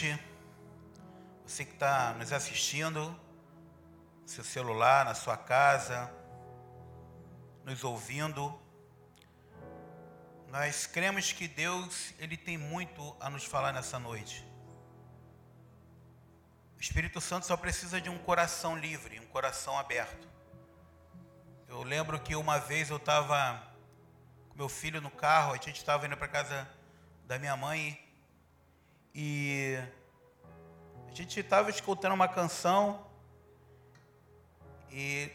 Noite. Você que está nos assistindo, no seu celular, na sua casa, nos ouvindo. Nós cremos que Deus, Ele tem muito a nos falar nessa noite. O Espírito Santo só precisa de um coração livre, um coração aberto. Eu lembro que uma vez eu estava com meu filho no carro, a gente estava indo para casa da minha mãe e a gente estava escutando uma canção e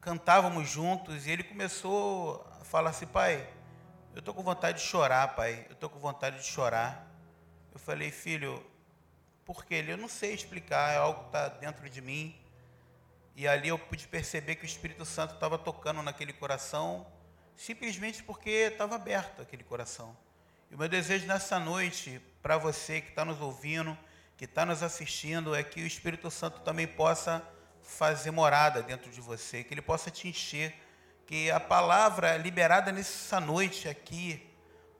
cantávamos juntos e ele começou a falar assim, pai, eu estou com vontade de chorar, pai, eu estou com vontade de chorar. Eu falei, filho, por que ele? Eu não sei explicar, é algo que está dentro de mim. E ali eu pude perceber que o Espírito Santo estava tocando naquele coração, simplesmente porque estava aberto aquele coração. E o meu desejo nessa noite, para você que está nos ouvindo, que está nos assistindo, é que o Espírito Santo também possa fazer morada dentro de você, que ele possa te encher, que a palavra liberada nessa noite aqui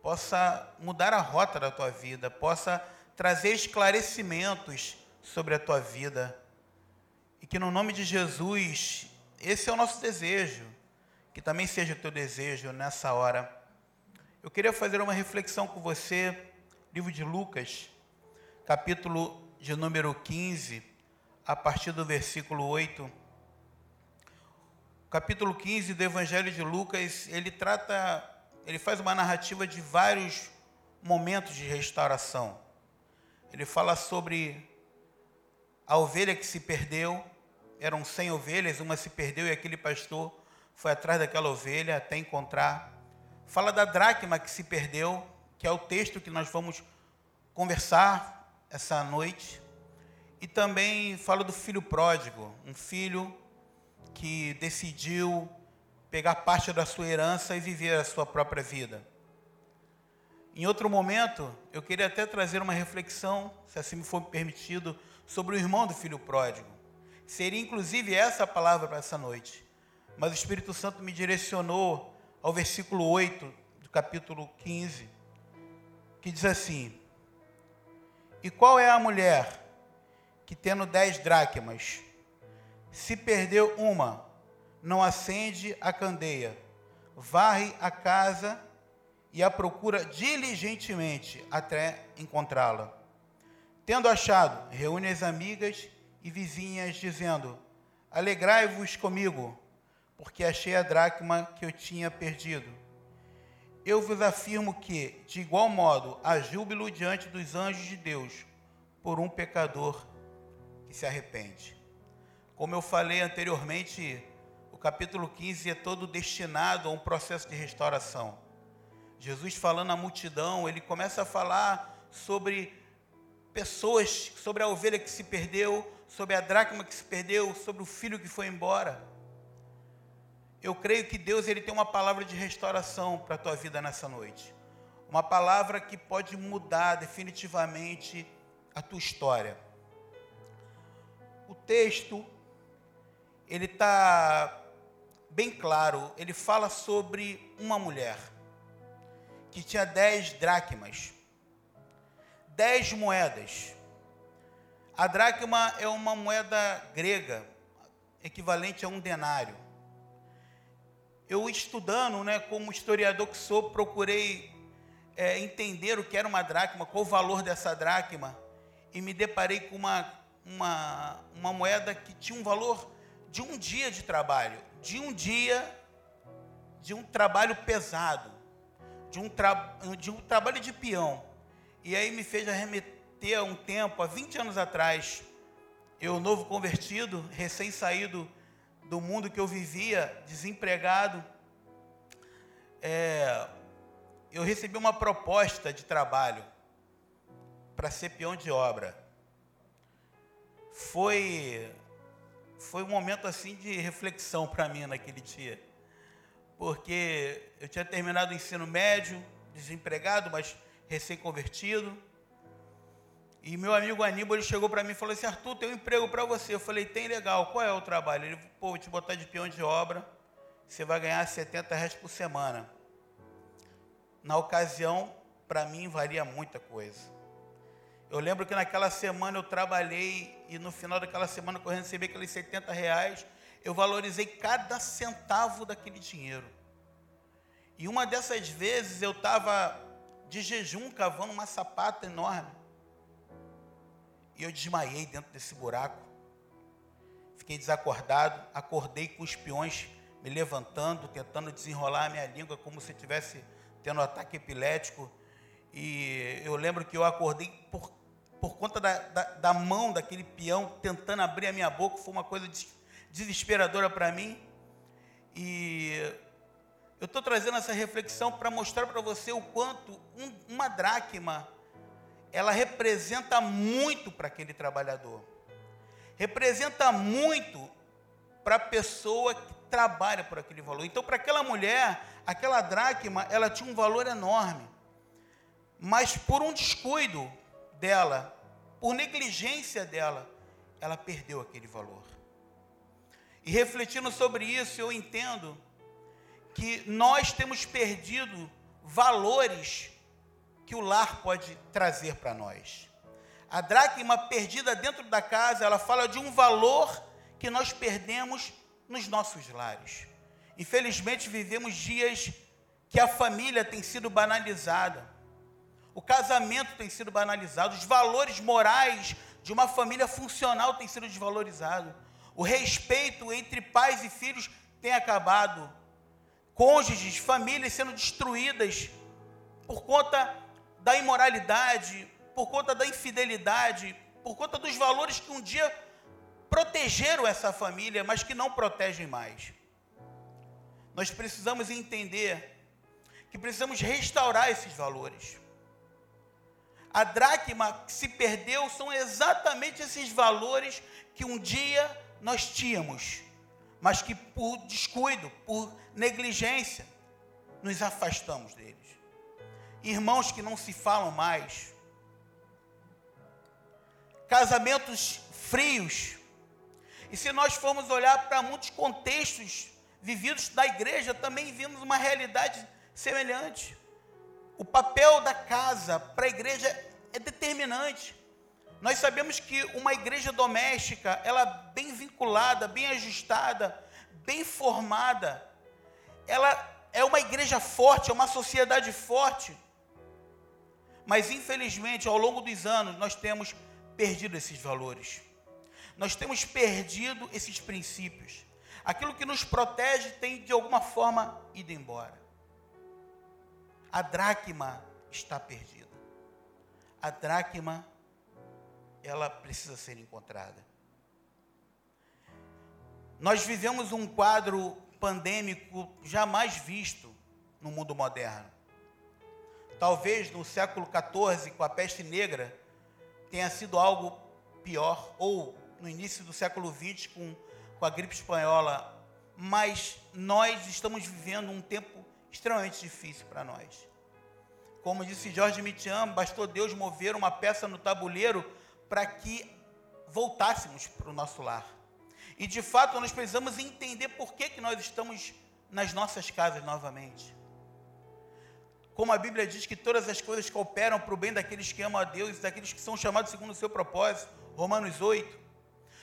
possa mudar a rota da tua vida, possa trazer esclarecimentos sobre a tua vida. E que no nome de Jesus, esse é o nosso desejo, que também seja o teu desejo nessa hora. Eu queria fazer uma reflexão com você, livro de Lucas, capítulo de número 15, a partir do versículo 8. O capítulo 15 do Evangelho de Lucas, ele trata, ele faz uma narrativa de vários momentos de restauração. Ele fala sobre a ovelha que se perdeu, eram 100 ovelhas, uma se perdeu e aquele pastor foi atrás daquela ovelha até encontrar. Fala da dracma que se perdeu, que é o texto que nós vamos conversar essa noite. E também fala do filho pródigo, um filho que decidiu pegar parte da sua herança e viver a sua própria vida. Em outro momento, eu queria até trazer uma reflexão, se assim me for permitido, sobre o irmão do filho pródigo. Seria inclusive essa a palavra para essa noite. Mas o Espírito Santo me direcionou ao versículo 8 do capítulo 15, que diz assim: E qual é a mulher que tendo dez dracmas, se perdeu uma, não acende a candeia, varre a casa e a procura diligentemente até encontrá-la. Tendo achado, reúne as amigas e vizinhas, dizendo: Alegrai-vos comigo, porque achei a dracma que eu tinha perdido. Eu vos afirmo que, de igual modo, há júbilo diante dos anjos de Deus por um pecador que se arrepende. Como eu falei anteriormente, o capítulo 15 é todo destinado a um processo de restauração. Jesus falando à multidão, ele começa a falar sobre pessoas, sobre a ovelha que se perdeu, sobre a dracma que se perdeu, sobre o filho que foi embora. Eu creio que Deus ele tem uma palavra de restauração para a tua vida nessa noite. Uma palavra que pode mudar definitivamente a tua história o texto ele está bem claro. Ele fala sobre uma mulher que tinha dez dracmas, dez moedas. A dracma é uma moeda grega, equivalente a um denário. Eu estudando, né, como historiador que sou, procurei é, entender o que era uma dracma, qual o valor dessa dracma, e me deparei com uma uma, uma moeda que tinha um valor de um dia de trabalho, de um dia de um trabalho pesado, de um, tra, de um trabalho de peão. E aí me fez arremeter a um tempo, há 20 anos atrás, eu, novo convertido, recém-saído do mundo que eu vivia, desempregado, é, eu recebi uma proposta de trabalho para ser peão de obra foi foi um momento assim de reflexão para mim naquele dia. Porque eu tinha terminado o ensino médio, desempregado, mas recém-convertido. E meu amigo Aníbal ele chegou para mim e falou assim: Arthur, tem um emprego para você. Eu falei: tem legal, qual é o trabalho? Ele, pô, vou te botar de peão de obra, você vai ganhar 70 reais por semana. Na ocasião, para mim, valia muita coisa. Eu lembro que naquela semana eu trabalhei e no final daquela semana que eu recebi aqueles 70 reais, eu valorizei cada centavo daquele dinheiro. E uma dessas vezes eu estava de jejum cavando uma sapata enorme. E eu desmaiei dentro desse buraco. Fiquei desacordado, acordei com os peões me levantando, tentando desenrolar a minha língua como se estivesse tendo um ataque epilético. E eu lembro que eu acordei por por conta da, da, da mão daquele peão tentando abrir a minha boca, foi uma coisa desesperadora para mim. E eu estou trazendo essa reflexão para mostrar para você o quanto um, uma dracma ela representa muito para aquele trabalhador, representa muito para a pessoa que trabalha por aquele valor. Então, para aquela mulher, aquela dracma, ela tinha um valor enorme, mas por um descuido, dela, por negligência dela, ela perdeu aquele valor. E refletindo sobre isso, eu entendo que nós temos perdido valores que o lar pode trazer para nós. A dracma perdida dentro da casa, ela fala de um valor que nós perdemos nos nossos lares. Infelizmente, vivemos dias que a família tem sido banalizada. O casamento tem sido banalizado, os valores morais de uma família funcional têm sido desvalorizados. O respeito entre pais e filhos tem acabado. Cônjuges, famílias sendo destruídas por conta da imoralidade, por conta da infidelidade, por conta dos valores que um dia protegeram essa família, mas que não protegem mais. Nós precisamos entender que precisamos restaurar esses valores. A dracma que se perdeu são exatamente esses valores que um dia nós tínhamos, mas que por descuido, por negligência, nos afastamos deles. Irmãos que não se falam mais, casamentos frios. E se nós formos olhar para muitos contextos vividos da igreja, também vimos uma realidade semelhante. O papel da casa para a igreja é determinante. Nós sabemos que uma igreja doméstica, ela bem vinculada, bem ajustada, bem formada, ela é uma igreja forte, é uma sociedade forte. Mas infelizmente, ao longo dos anos, nós temos perdido esses valores. Nós temos perdido esses princípios. Aquilo que nos protege tem de alguma forma ido embora a dracma está perdida. A dracma, ela precisa ser encontrada. Nós vivemos um quadro pandêmico jamais visto no mundo moderno. Talvez no século XIV, com a peste negra, tenha sido algo pior, ou no início do século XX, com, com a gripe espanhola. Mas nós estamos vivendo um tempo extremamente difícil para nós. Como disse Jorge Mitian, bastou Deus mover uma peça no tabuleiro para que voltássemos para o nosso lar. E de fato nós precisamos entender por que, que nós estamos nas nossas casas novamente. Como a Bíblia diz que todas as coisas cooperam para o bem daqueles que amam a Deus daqueles que são chamados segundo o seu propósito, Romanos 8.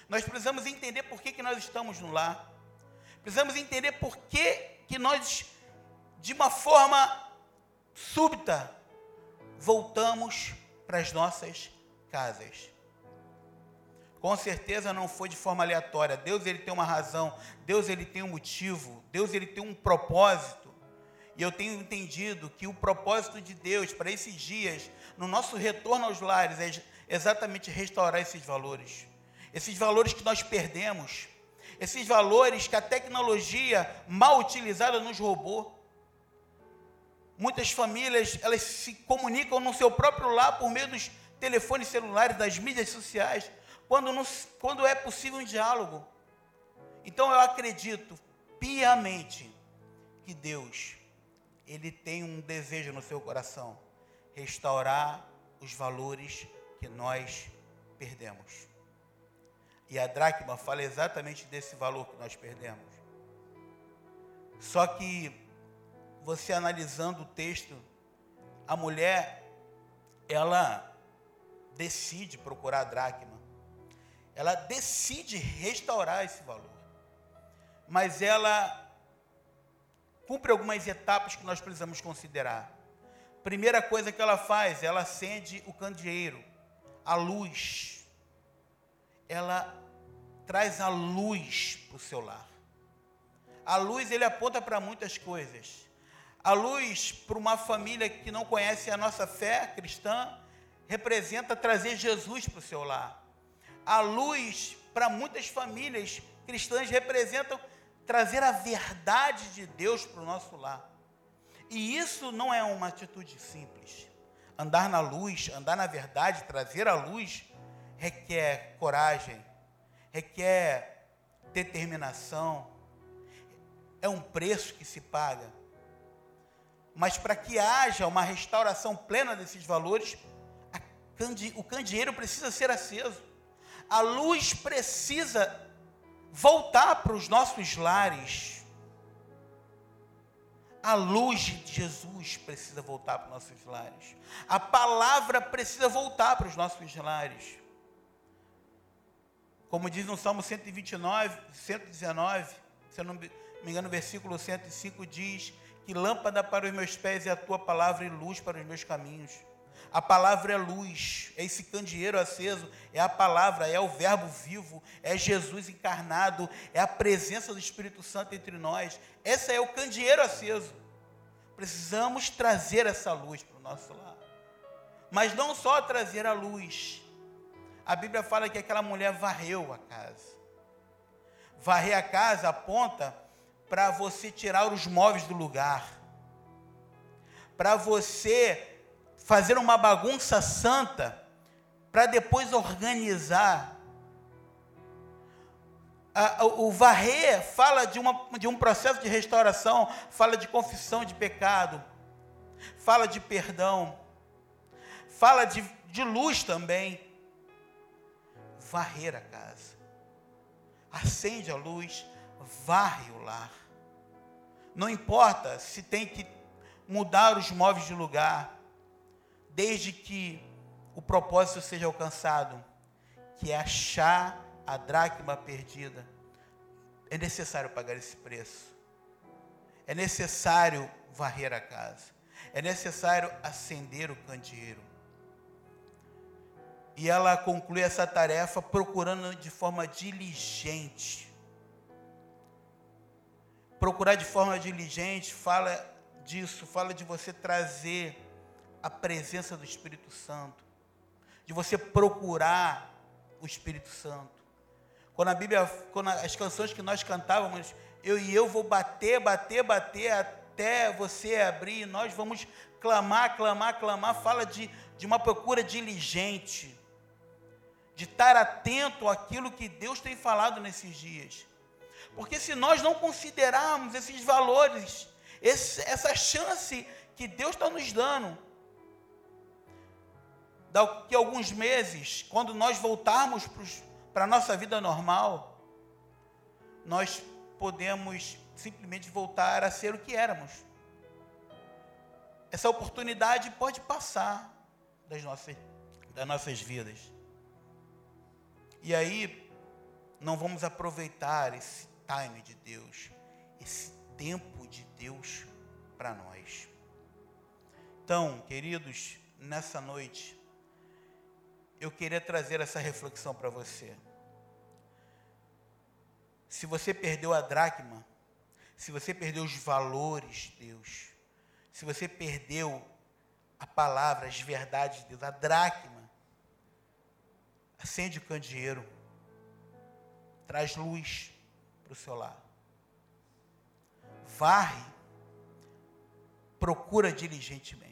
Nós precisamos entender por que, que nós estamos no lar. Precisamos entender por que, que nós de uma forma súbita, voltamos para as nossas casas. Com certeza não foi de forma aleatória. Deus ele tem uma razão, Deus ele tem um motivo, Deus ele tem um propósito. E eu tenho entendido que o propósito de Deus para esses dias, no nosso retorno aos lares, é exatamente restaurar esses valores. Esses valores que nós perdemos, esses valores que a tecnologia mal utilizada nos roubou. Muitas famílias, elas se comunicam no seu próprio lar por meio dos telefones celulares, das mídias sociais, quando, não, quando é possível um diálogo. Então eu acredito piamente que Deus, Ele tem um desejo no seu coração, restaurar os valores que nós perdemos. E a dracma fala exatamente desse valor que nós perdemos. Só que você analisando o texto, a mulher, ela decide procurar a dracma, ela decide restaurar esse valor. Mas ela cumpre algumas etapas que nós precisamos considerar. Primeira coisa que ela faz, ela acende o candeeiro, a luz. Ela traz a luz para o seu lar. A luz ele aponta para muitas coisas. A luz para uma família que não conhece a nossa fé cristã representa trazer Jesus para o seu lar. A luz para muitas famílias cristãs representa trazer a verdade de Deus para o nosso lar. E isso não é uma atitude simples. Andar na luz, andar na verdade, trazer a luz, requer coragem, requer determinação, é um preço que se paga. Mas para que haja uma restauração plena desses valores, o candeeiro precisa ser aceso. A luz precisa voltar para os nossos lares. A luz de Jesus precisa voltar para os nossos lares. A palavra precisa voltar para os nossos lares. Como diz no Salmo 129, 119, se eu não me engano, o versículo 105 diz que lâmpada para os meus pés é a tua palavra e luz para os meus caminhos. A palavra é luz, é esse candeeiro aceso, é a palavra, é o Verbo vivo, é Jesus encarnado, é a presença do Espírito Santo entre nós. Esse é o candeeiro aceso. Precisamos trazer essa luz para o nosso lar. Mas não só trazer a luz. A Bíblia fala que aquela mulher varreu a casa. Varrer a casa aponta para você tirar os móveis do lugar. Para você fazer uma bagunça santa para depois organizar. O varrer fala de, uma, de um processo de restauração, fala de confissão de pecado, fala de perdão, fala de, de luz também. Varrer a casa, acende a luz, varre o lar. Não importa se tem que mudar os móveis de lugar, desde que o propósito seja alcançado, que é achar a dracma perdida, é necessário pagar esse preço. É necessário varrer a casa. É necessário acender o candeeiro. E ela conclui essa tarefa procurando de forma diligente. Procurar de forma diligente fala disso, fala de você trazer a presença do Espírito Santo, de você procurar o Espírito Santo. Quando a Bíblia, quando as canções que nós cantávamos, eu e eu vou bater, bater, bater até você abrir, nós vamos clamar, clamar, clamar, fala de, de uma procura diligente, de estar atento àquilo que Deus tem falado nesses dias. Porque se nós não considerarmos esses valores, esse, essa chance que Deus está nos dando, daqui a alguns meses, quando nós voltarmos para a nossa vida normal, nós podemos simplesmente voltar a ser o que éramos. Essa oportunidade pode passar das nossas, das nossas vidas. E aí, não vamos aproveitar esse time de Deus, esse tempo de Deus para nós. Então, queridos, nessa noite, eu queria trazer essa reflexão para você. Se você perdeu a dracma, se você perdeu os valores de Deus, se você perdeu a palavra, as verdades de Deus, a dracma, acende o candeeiro, traz luz para o seu lar. Varre, procura diligentemente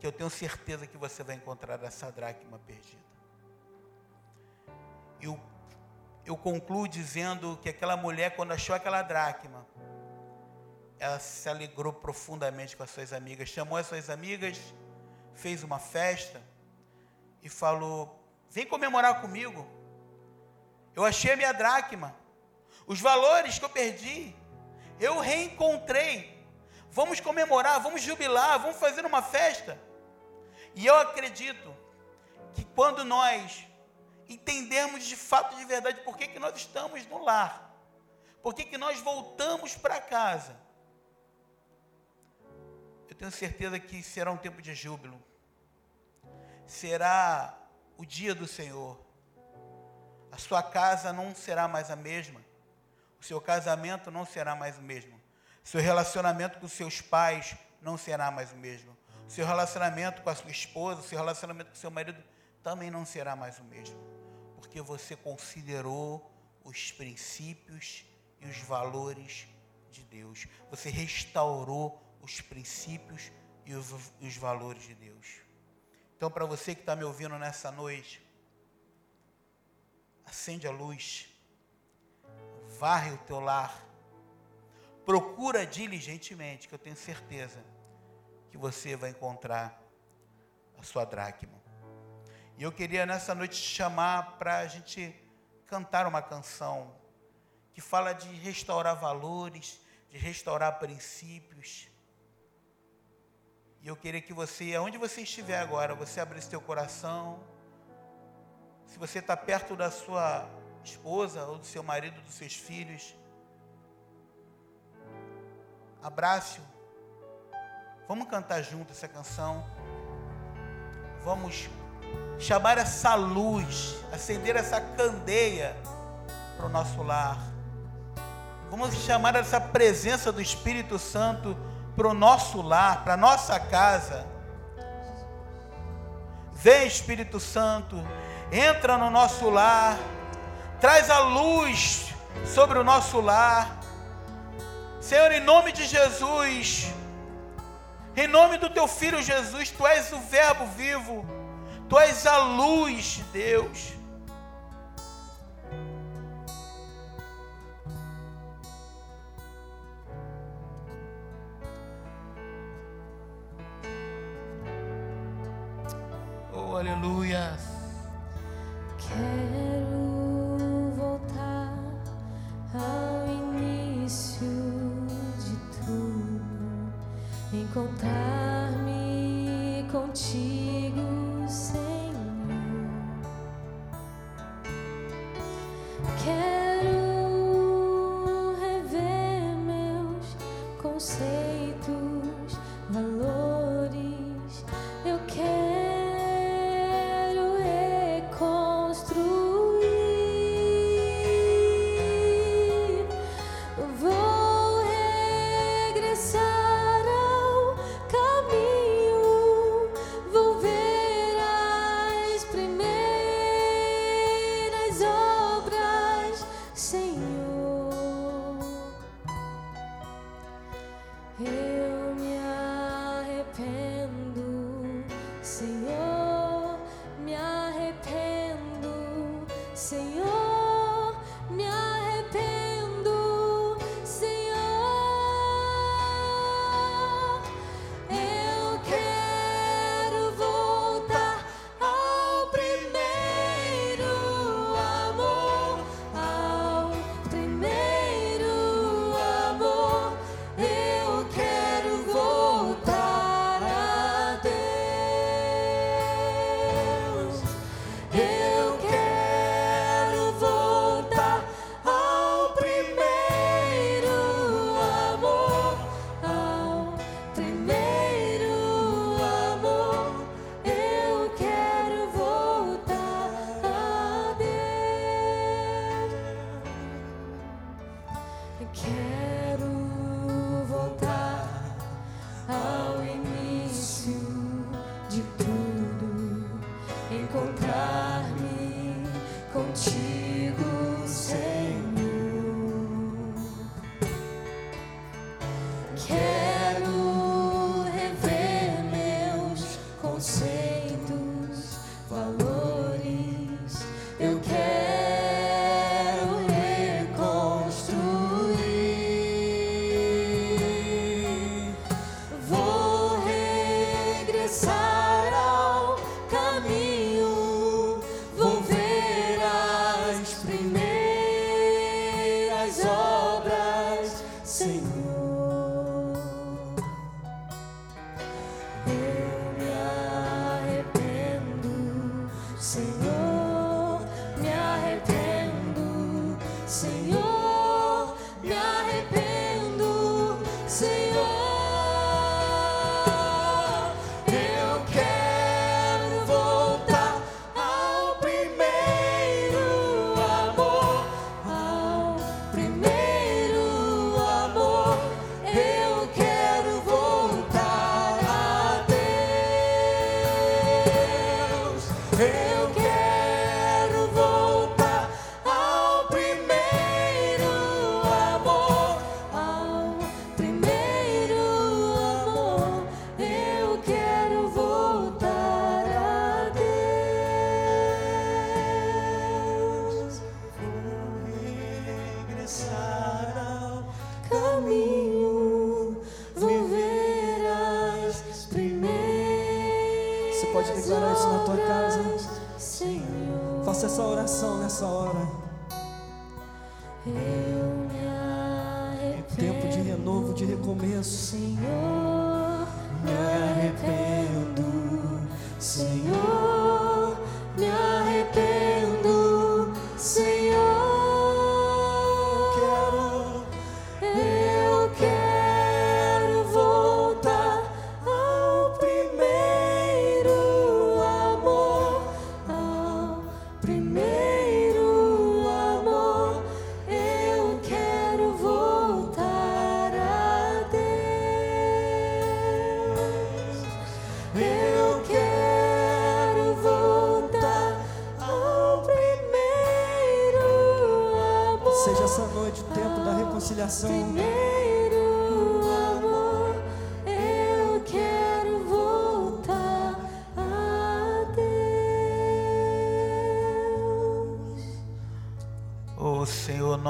que eu tenho certeza que você vai encontrar essa dracma perdida. Eu, eu concluo dizendo que aquela mulher, quando achou aquela dracma, ela se alegrou profundamente com as suas amigas, chamou as suas amigas, fez uma festa e falou: Vem comemorar comigo. Eu achei a minha dracma. Os valores que eu perdi, eu reencontrei. Vamos comemorar, vamos jubilar, vamos fazer uma festa. E eu acredito que quando nós entendemos de fato, de verdade, por que, que nós estamos no lar, por que, que nós voltamos para casa, eu tenho certeza que será um tempo de júbilo, será o dia do Senhor, a sua casa não será mais a mesma, o seu casamento não será mais o mesmo, seu relacionamento com seus pais não será mais o mesmo, seu relacionamento com a sua esposa, seu relacionamento com seu marido também não será mais o mesmo, porque você considerou os princípios e os valores de Deus. Você restaurou os princípios e os, os valores de Deus. Então, para você que está me ouvindo nessa noite, acende a luz, varre o teu lar, procura diligentemente, que eu tenho certeza que você vai encontrar a sua dracma. E eu queria nessa noite te chamar para a gente cantar uma canção que fala de restaurar valores, de restaurar princípios. E eu queria que você, aonde você estiver agora, você abrisse seu coração. Se você está perto da sua esposa ou do seu marido, dos seus filhos, abrace-o Vamos cantar junto essa canção. Vamos chamar essa luz, acender essa candeia para o nosso lar. Vamos chamar essa presença do Espírito Santo para o nosso lar, para a nossa casa. Vem, Espírito Santo, entra no nosso lar, traz a luz sobre o nosso lar. Senhor, em nome de Jesus, em nome do teu filho Jesus, tu és o Verbo vivo, tu és a luz de Deus. Oh, aleluia. Encontrar-me contigo, Senhor. Quero rever meus conceitos,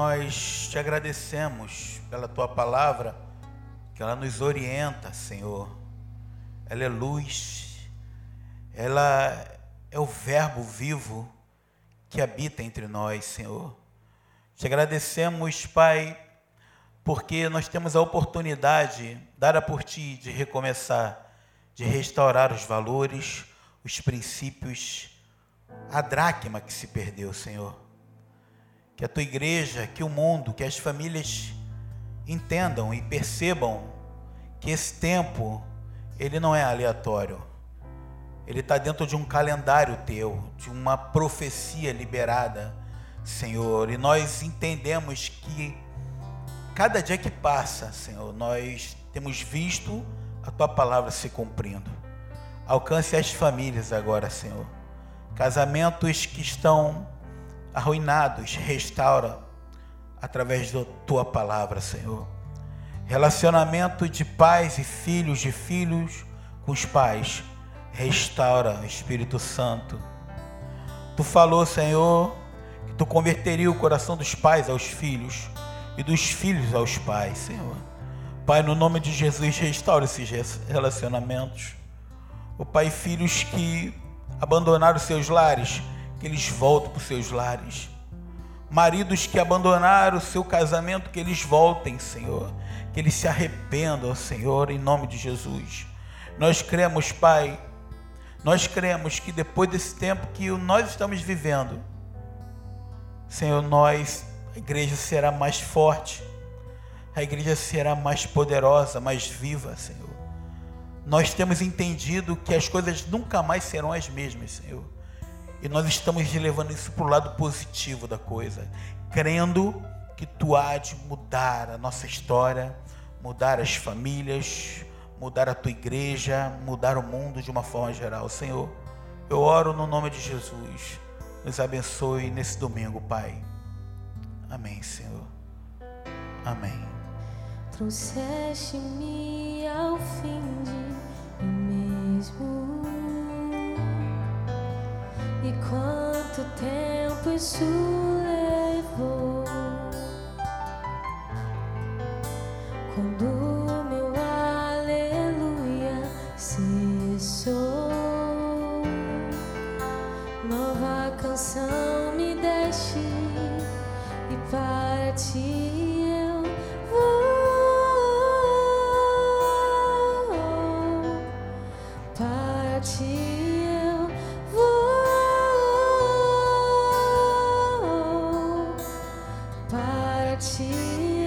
nós te agradecemos pela tua palavra, que ela nos orienta, Senhor. Ela é luz, ela é o Verbo vivo que habita entre nós, Senhor. Te agradecemos, Pai, porque nós temos a oportunidade, dada por Ti, de recomeçar, de restaurar os valores, os princípios, a dracma que se perdeu, Senhor que a tua igreja, que o mundo, que as famílias entendam e percebam que esse tempo ele não é aleatório. Ele está dentro de um calendário teu, de uma profecia liberada, Senhor. E nós entendemos que cada dia que passa, Senhor, nós temos visto a tua palavra se cumprindo. Alcance as famílias agora, Senhor. Casamentos que estão arruinados, restaura através da tua palavra, Senhor. Relacionamento de pais e filhos, de filhos com os pais, restaura, Espírito Santo. Tu falou, Senhor, que tu converteria o coração dos pais aos filhos e dos filhos aos pais, Senhor. Pai, no nome de Jesus, restaura esses relacionamentos. O Pai, filhos que abandonaram seus lares, que eles voltem para os seus lares. Maridos que abandonaram o seu casamento, que eles voltem, Senhor. Que eles se arrependam, Senhor, em nome de Jesus. Nós cremos, Pai, nós cremos que depois desse tempo que nós estamos vivendo, Senhor, nós, a igreja será mais forte, a igreja será mais poderosa, mais viva, Senhor. Nós temos entendido que as coisas nunca mais serão as mesmas, Senhor. E nós estamos levando isso para o lado positivo da coisa, crendo que tu há de mudar a nossa história, mudar as famílias, mudar a tua igreja, mudar o mundo de uma forma geral. Senhor, eu oro no nome de Jesus. Nos abençoe nesse domingo, Pai. Amém, Senhor. Amém. Trouxeste-me ao fim de mesmo. E quanto tempo isso levou? Quando meu aleluia cessou, nova canção me deste e para ti 情。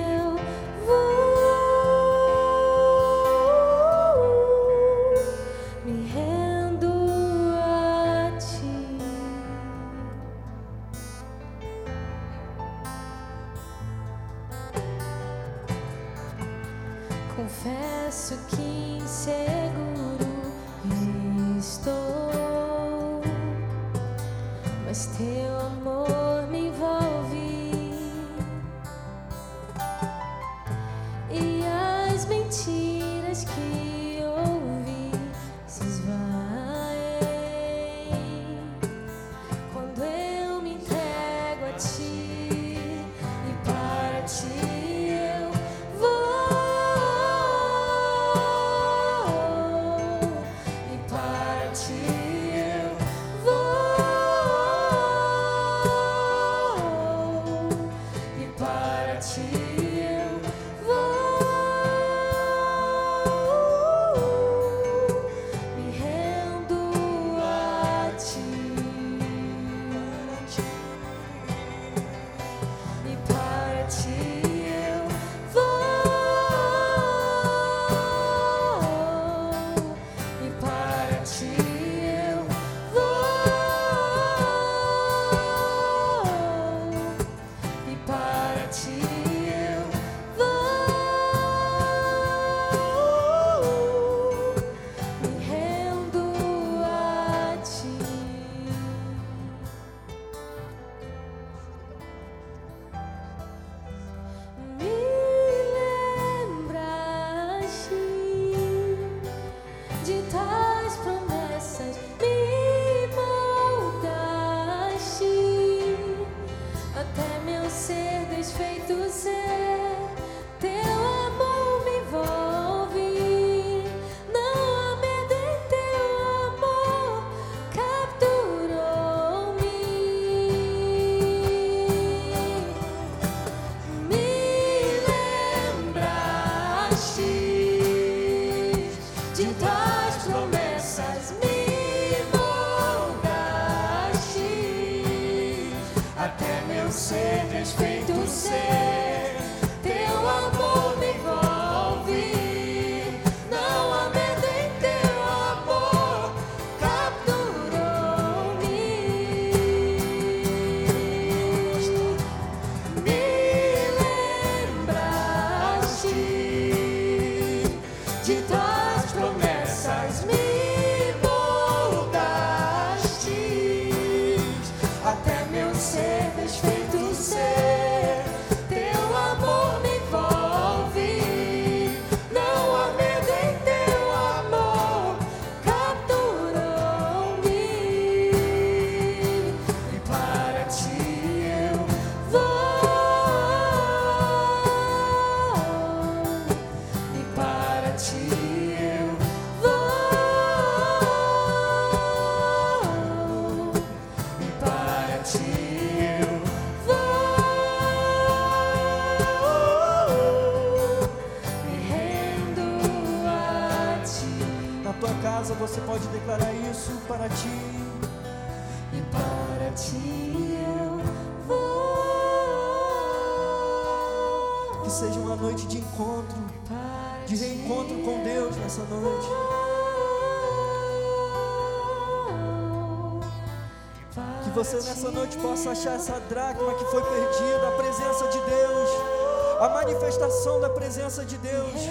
Que seja uma noite de encontro, de reencontro com Deus nessa noite. Que você nessa noite possa achar essa dracma que foi perdida, a presença de Deus, a manifestação da presença de Deus.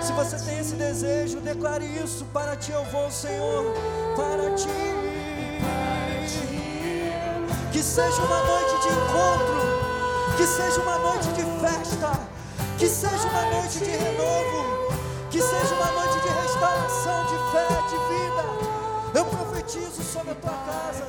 Se você tem esse desejo, declare isso: para ti eu vou, Senhor, para ti. Que seja uma noite de encontro. Que seja uma noite de festa, que seja uma noite de renovo, que seja uma noite de restauração, de fé, de vida. Eu profetizo sobre a tua casa.